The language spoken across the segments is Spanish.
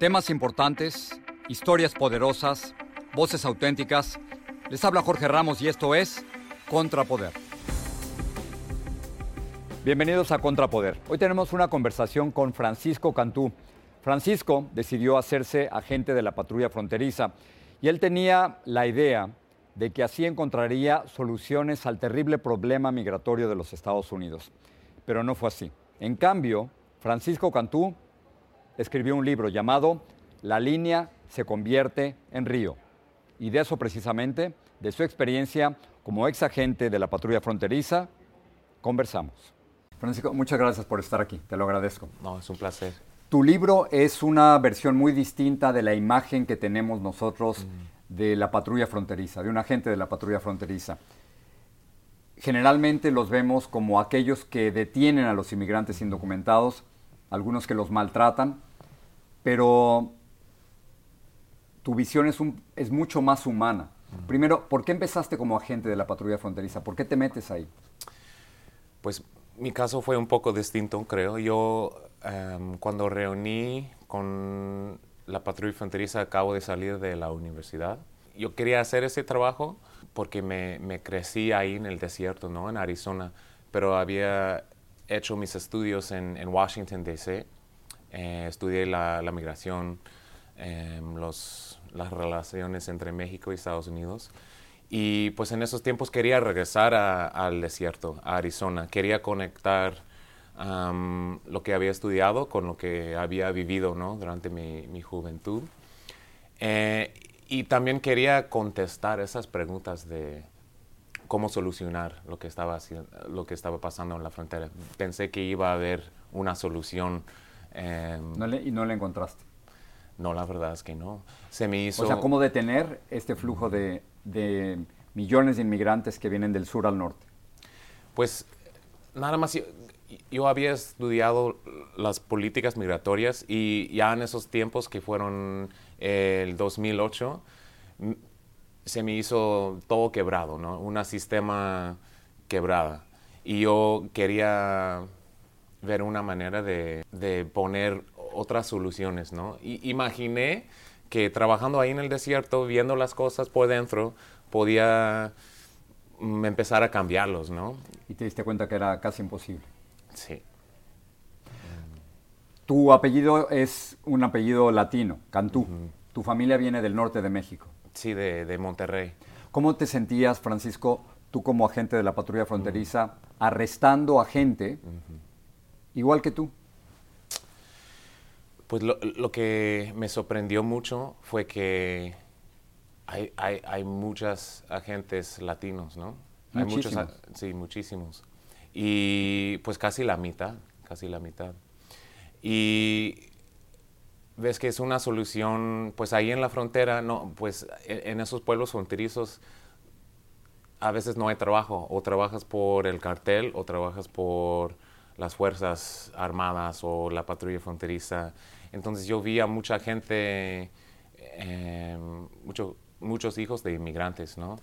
Temas importantes, historias poderosas, voces auténticas. Les habla Jorge Ramos y esto es Contrapoder. Bienvenidos a Contrapoder. Hoy tenemos una conversación con Francisco Cantú. Francisco decidió hacerse agente de la patrulla fronteriza y él tenía la idea de que así encontraría soluciones al terrible problema migratorio de los Estados Unidos. Pero no fue así. En cambio, Francisco Cantú escribió un libro llamado La línea se convierte en río. Y de eso precisamente, de su experiencia como ex agente de la patrulla fronteriza, conversamos. Francisco, muchas gracias por estar aquí, te lo agradezco. No, es un placer. Tu libro es una versión muy distinta de la imagen que tenemos nosotros de la patrulla fronteriza, de un agente de la patrulla fronteriza. Generalmente los vemos como aquellos que detienen a los inmigrantes indocumentados, algunos que los maltratan, pero tu visión es, un, es mucho más humana. Primero, ¿por qué empezaste como agente de la patrulla fronteriza? ¿Por qué te metes ahí? Pues mi caso fue un poco distinto, creo. Yo em, cuando reuní con la patrulla fronteriza acabo de salir de la universidad. Yo quería hacer ese trabajo porque me, me crecí ahí en el desierto, ¿no? En Arizona, pero había hecho mis estudios en, en Washington, D.C. Eh, estudié la, la migración, em, los, las relaciones entre México y Estados Unidos. Y pues en esos tiempos quería regresar a- al desierto, a Arizona. Quería conectar am, lo que había estudiado con lo que había vivido ¿no? durante mi, mi juventud. Eh, y también quería contestar esas preguntas de cómo solucionar lo que estaba lo que estaba pasando en la frontera. Pensé que iba a haber una solución. Em, No le- y no la encontraste. no, la verdad es que no. Se me hizo. O sea, ¿cómo detener este flujo de, de millones de inmigrantes que vienen del sur al norte? Pues nada más yo, yo había estudiado las políticas migratorias y ya en esos tiempos que fueron el 2008 m- se me hizo todo quebrado, ¿no? Un sistema quebrada. Y yo quería ver una manera de, de poner otras soluciones, ¿no? Y imaginé que trabajando ahí en el desierto, viendo las cosas por dentro, podía mm, empezar a cambiarlos, ¿no? Y te diste cuenta que era casi imposible. Sí. Tu apellido es un apellido latino, Cantú. Tu familia viene del norte de México. Sí, de, de Monterrey. ¿Cómo te sentías, Francisco, tú como agente de la patrulla fronteriza, arrestando a gente igual que tú? Pues lo, lo que me sorprendió mucho fue que hay, hay, hay muchos agentes latinos, ¿no? Hay muchos, Muchísimos. sí, muchísimos. Y pues casi la mitad, casi la mitad. Y ves que es una solución, pues ahí en la frontera, no, pues en, en esos pueblos fronterizos a veces no hay trabajo, o trabajas por el cartel, o trabajas por las Fuerzas Armadas o la patrulla fronteriza. Entonces yo vi a mucha gente, eh, muchos hijos de inmigrantes, ¿no?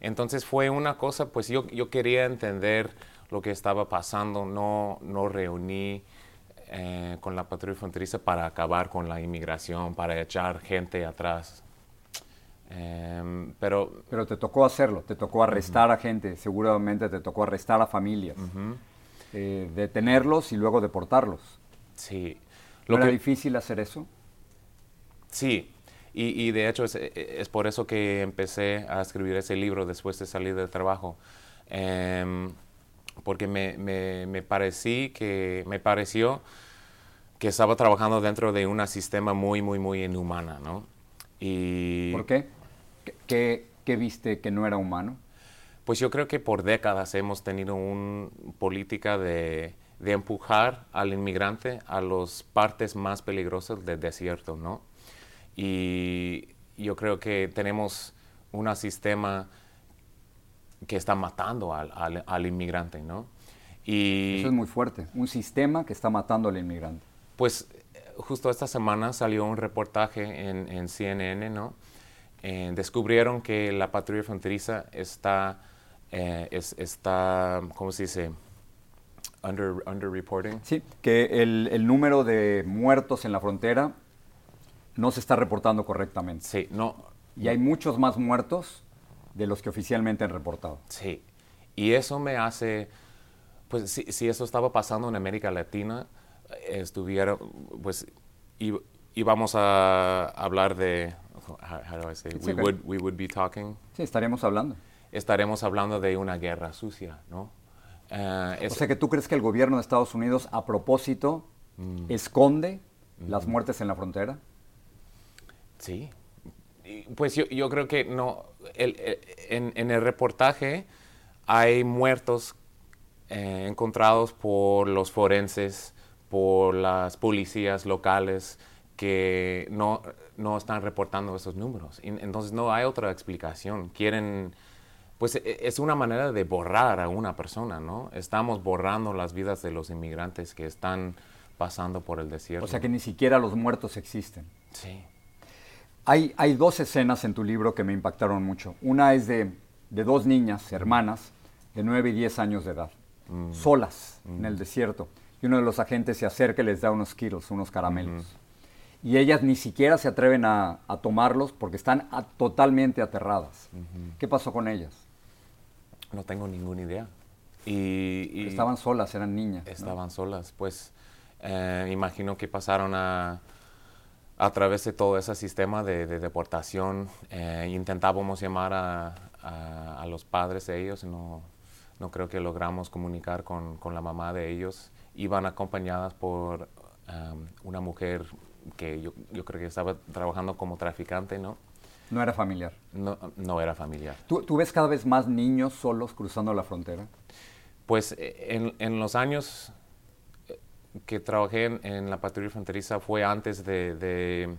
Entonces fue una cosa, pues yo, yo quería entender lo que estaba pasando, no, no reuní eh, con la patrulla fronteriza para acabar con la inmigración, para echar gente atrás. Em, pero, pero te tocó hacerlo, te tocó arrestar a gente, seguramente te tocó arrestar a familias, eh, detenerlos y luego deportarlos. Sí. ¿Lo era difícil hacer eso? Sí, y, de hecho es, por eso que empecé a escribir ese libro después de salir del trabajo. Em, porque me, me, parecí que, me pareció que estaba trabajando dentro de un sistema muy, muy, muy inhumana, ¿no? Y, ¿Por qué? ¿Qué, ¿Qué viste que no era humano? Pues yo creo que por décadas hemos tenido una política de, de empujar al inmigrante a las partes más peligrosas del desierto, ¿no? Y yo creo que tenemos un sistema que está matando al, al, inmigrante, ¿no? Y, Eso es muy fuerte, un sistema que está matando al inmigrante. Pues justo esta semana salió un reportaje en, en CNN, ¿no? Eh, descubrieron que la patrulla fronteriza está, eh, está ¿cómo se dice? Under, under reporting. Sí, que el, el número de muertos en la frontera no se está reportando correctamente. Sí, no. Y hay muchos más muertos de los que oficialmente han reportado. Sí, y eso me hace, pues si, si eso estaba pasando en América Latina, estuviera, pues íbamos a hablar de, how, do I say, we, would, we would be talking. Sí, estaríamos hablando. Estaremos hablando de una guerra sucia, ¿no? Uh, o sea que tú crees que el gobierno de Estados Unidos a propósito mm. esconde las muertes en la frontera? Sí. Pues yo, yo creo que no. El, en, en, el reportaje hay muertos eh, encontrados por los forenses, por las policías locales que no, no están reportando esos números. Entonces no hay otra explicación. Quieren, pues e, es una manera de borrar a una persona, ¿no? Estamos borrando las vidas de los inmigrantes que están pasando por el desierto. O sea que ni siquiera los muertos existen. Sí. Hay, dos escenas en tu libro que me impactaron mucho. Una es de, dos niñas, hermanas, de 9 y 10 años de edad, mm. solas en el mm. desierto. Y uno de los agentes se acerca y les da unos Skittles, unos caramelos. Y ellas ni siquiera se atreven a, tomarlos porque están totalmente aterradas. ¿Qué pasó con ellas? No tengo ninguna idea. Y, estaban solas, eran niñas. Estaban solas, pues eh, imagino que pasaron a a través de todo ese sistema de, deportación, eh, intentábamos llamar a, los padres de ellos, no, no creo que logramos comunicar con, la mamá de ellos. Iban acompañadas por um, una mujer que yo, creo que estaba trabajando como traficante, ¿no? No era familiar. No, no era familiar. ¿Tú, ¿Tú, ves cada vez más niños solos cruzando la frontera? Pues eh, en, en los años que trabajé en, la patrulla fronteriza fue antes de,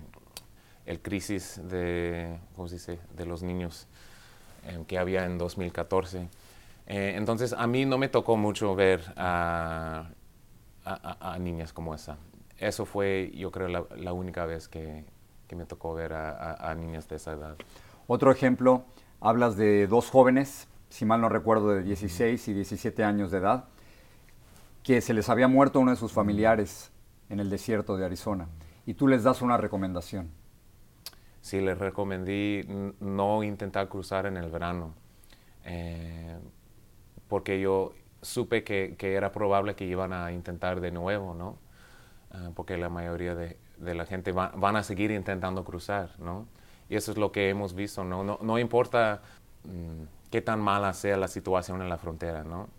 el crisis de, ¿cómo se dice? de los niños eh, que había en 2014. Eh, entonces a mí no me tocó mucho ver a, niñas como esa. Eso fue, yo creo, la, única vez que, me tocó ver a, niñas de esa edad. Otro ejemplo, hablas de dos jóvenes, si mal no recuerdo, de 16 y 17 años de edad, que se les había muerto uno de sus familiares en el desierto de Arizona y tú les das una recomendación. Sí, les recomendé no intentar cruzar en el verano, eh, porque yo supe que, era probable que iban a intentar de nuevo, ¿no? Ah, porque la mayoría de, la gente van a seguir intentando cruzar, ¿no? Y eso es lo que hemos visto, ¿no? No, importa mm, qué tan mala sea la situación en la frontera, ¿no?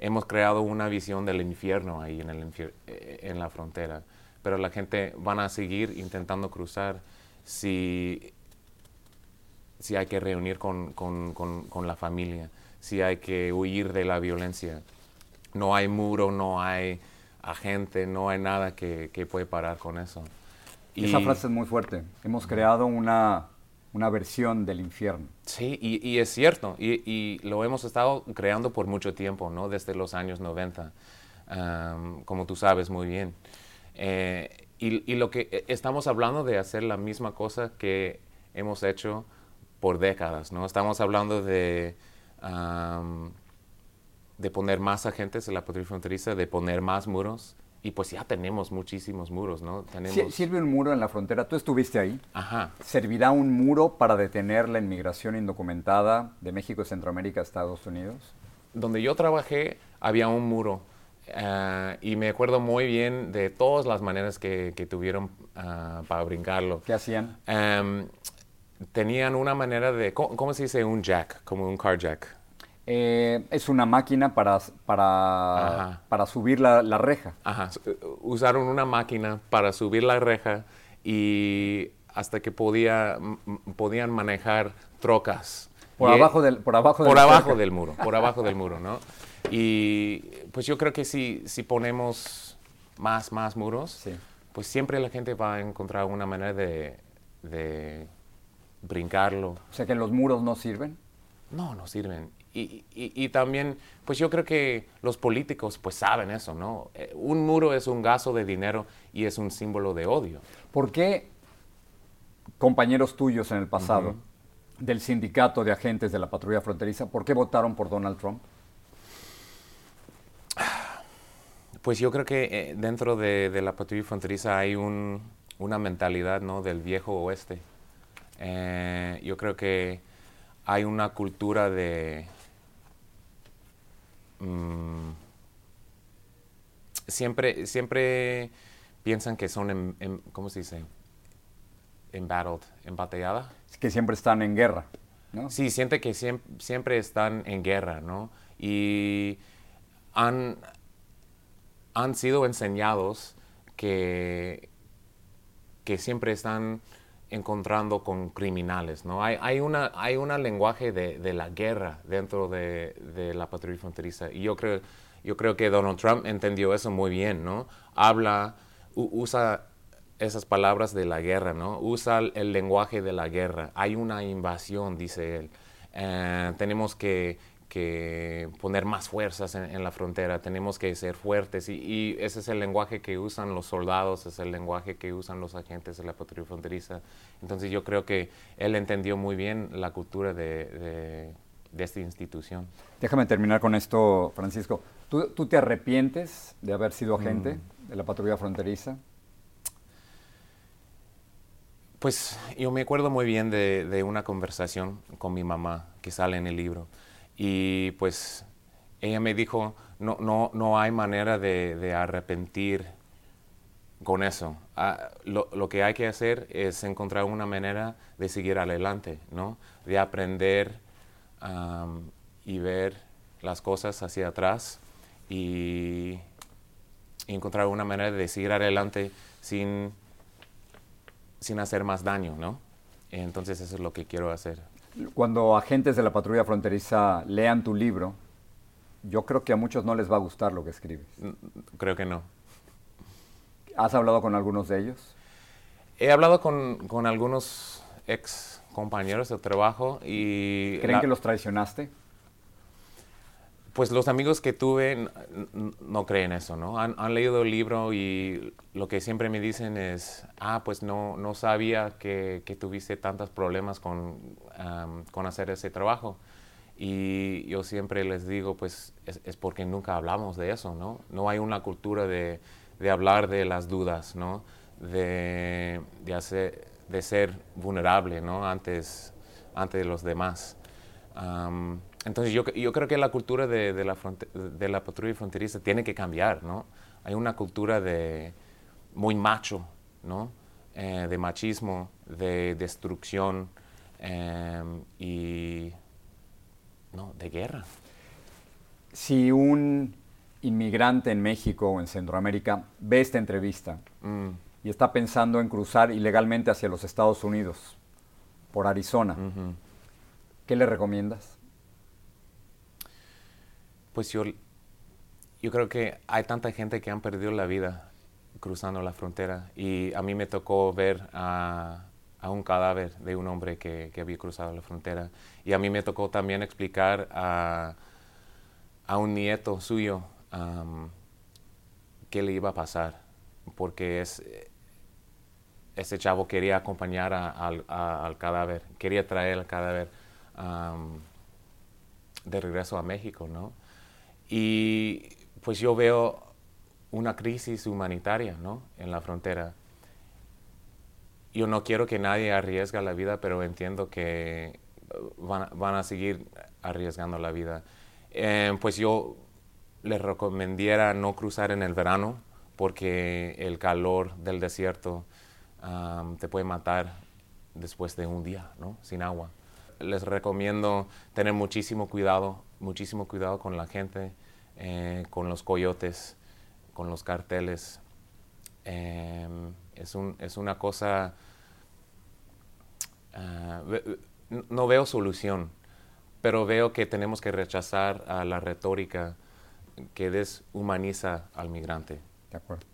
hemos creado una visión del infierno ahí en, el eh, en la frontera, pero la gente van a seguir intentando cruzar si, si hay que reunir con, con, con, la familia, si hay que huir de la violencia. No hay muro, no hay agente, no hay nada que, que puede parar con eso. Y Esa frase es muy fuerte. Hemos creado una una versión del infierno. Sí, y, y es cierto, y, y, lo hemos estado creando por mucho tiempo, ¿no? Desde los años 90, um, como tú sabes muy bien. Eh, y, y, lo que e, estamos hablando de hacer la misma cosa que hemos hecho por décadas, ¿no? Estamos hablando de, um, de poner más agentes en la patrulla fronteriza, de poner más muros, y pues ya tenemos muchísimos muros, ¿no? Tenemos... ¿Sirve un muro en la frontera? ¿Tú estuviste ahí? Ajá. ¿Servirá un muro para detener la inmigración indocumentada de México Centroamérica a Estados Unidos? Donde yo trabajé había un muro uh, y me acuerdo muy bien de todas las maneras que, que tuvieron uh, para brincarlo. ¿Qué hacían? Um, tenían una manera de, ¿cómo, ¿cómo, se dice un jack? Como un car jack. Eh, es una máquina para, para, para subir la, la, reja. Ajá. Usaron una máquina para subir la reja y hasta que podía, podían manejar trocas. Por y abajo del, por abajo por del abajo del muro, por abajo del muro, ¿no? Y pues yo creo que si, si ponemos más, más muros, sí. pues siempre la gente va a encontrar una manera de, de brincarlo. O sea que los muros no sirven. No, no sirven. Y, y, y, también, pues yo creo que los políticos pues saben eso, ¿no? Eh, un muro es un gasto de dinero y es un símbolo de odio. ¿Por qué compañeros tuyos en el pasado uh -huh. del sindicato de agentes de la patrulla fronteriza, por qué votaron por Donald Trump? Pues yo creo que eh, dentro de, de, la patrulla fronteriza hay un, una mentalidad, ¿no? Del viejo oeste. Eh, yo creo que hay una cultura de Mm, siempre, siempre piensan que son, en, en, ¿cómo se dice? Embattled, embatallada. Que siempre están en guerra, ¿no? Sí, siente que siempre, siempre están en guerra, ¿no? Y han, han sido enseñados que, que siempre están encontrando con criminales, ¿no? Hay, hay un lenguaje de, de, la guerra dentro de, de, la patrulla fronteriza y yo creo yo creo que Donald Trump entendió eso muy bien, ¿no? Habla, usa esas palabras de la guerra, ¿no? Usa el lenguaje de la guerra. Hay una invasión, dice él. Eh, tenemos que, que poner más fuerzas en, en, la frontera, tenemos que ser fuertes y, y, ese es el lenguaje que usan los soldados, es el lenguaje que usan los agentes de la patrulla fronteriza. Entonces yo creo que él entendió muy bien la cultura de, de, de esta institución. Déjame terminar con esto, Francisco. ¿Tú, tú te arrepientes de haber sido agente mm. de la patrulla fronteriza? Pues yo me acuerdo muy bien de, de una conversación con mi mamá que sale en el libro. Y pues ella me dijo, no, no, no hay manera de, arrepentir con eso. Ah, lo, lo, que hay que hacer es encontrar una manera de seguir adelante, ¿no? De aprender y ver las cosas hacia atrás y, y, encontrar una manera de seguir adelante sin, sin hacer más daño, ¿no? Entonces eso es lo que quiero hacer cuando agentes de la patrulla fronteriza lean tu libro, yo creo que a muchos no les va a gustar lo que escribes. Creo que no. ¿Has hablado con algunos de ellos? He hablado con, con algunos ex compañeros de trabajo y... ¿Creen la, que los traicionaste? Pues los amigos que tuve no creen eso, ¿no? Han, leído el libro y lo que siempre me dicen es, ah, pues no, no sabía que, que tuviste tantos problemas con, con hacer ese trabajo. Y yo siempre les digo, pues es, porque nunca hablamos de eso, ¿no? No hay una cultura de, de hablar de las dudas, ¿no? De, de, hacer, ser vulnerable, ¿no? Antes, de los demás. Entonces yo, yo, creo que la cultura de, de, la de, la patrulla fronteriza tiene que cambiar, ¿no? Hay una cultura de muy macho, ¿no? Eh, de machismo, de destrucción eh, y no, de guerra. Si un inmigrante en México o en Centroamérica ve esta entrevista mm. y está pensando en cruzar ilegalmente hacia los Estados Unidos por Arizona. ¿qué le recomiendas? Pues yo, yo creo que hay tanta gente que han perdido la vida cruzando la frontera y a mí me tocó ver a, a un cadáver de un hombre que, había cruzado la frontera. Y a mí me tocó también explicar a, a un nieto suyo qué le iba a pasar, porque es, ese chavo quería acompañar al cadáver, quería traer el cadáver de regreso a México, ¿no? Y pues yo veo una crisis humanitaria, ¿no? En la frontera. Yo no quiero que nadie arriesgue la vida, pero entiendo que van, a seguir arriesgando la vida. Eh, pues yo les recomendaría no cruzar en el verano porque el calor del desierto te puede matar después de un día, ¿no? Sin agua. Les recomiendo tener muchísimo cuidado, muchísimo cuidado con la gente, eh, con los coyotes, con los carteles. Em, es, un, es, una cosa, ah, no veo solución, pero veo que tenemos que rechazar a la retórica que deshumaniza al migrante. De acuerdo.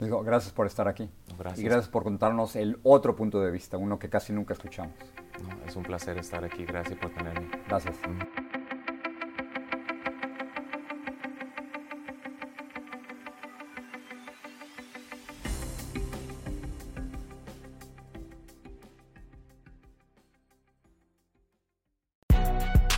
Digo, gracias por estar aquí. Gracias. Y gracias por contarnos el otro punto de vista, uno que casi nunca escuchamos. es un placer estar aquí. Gracias por tenerme. Gracias.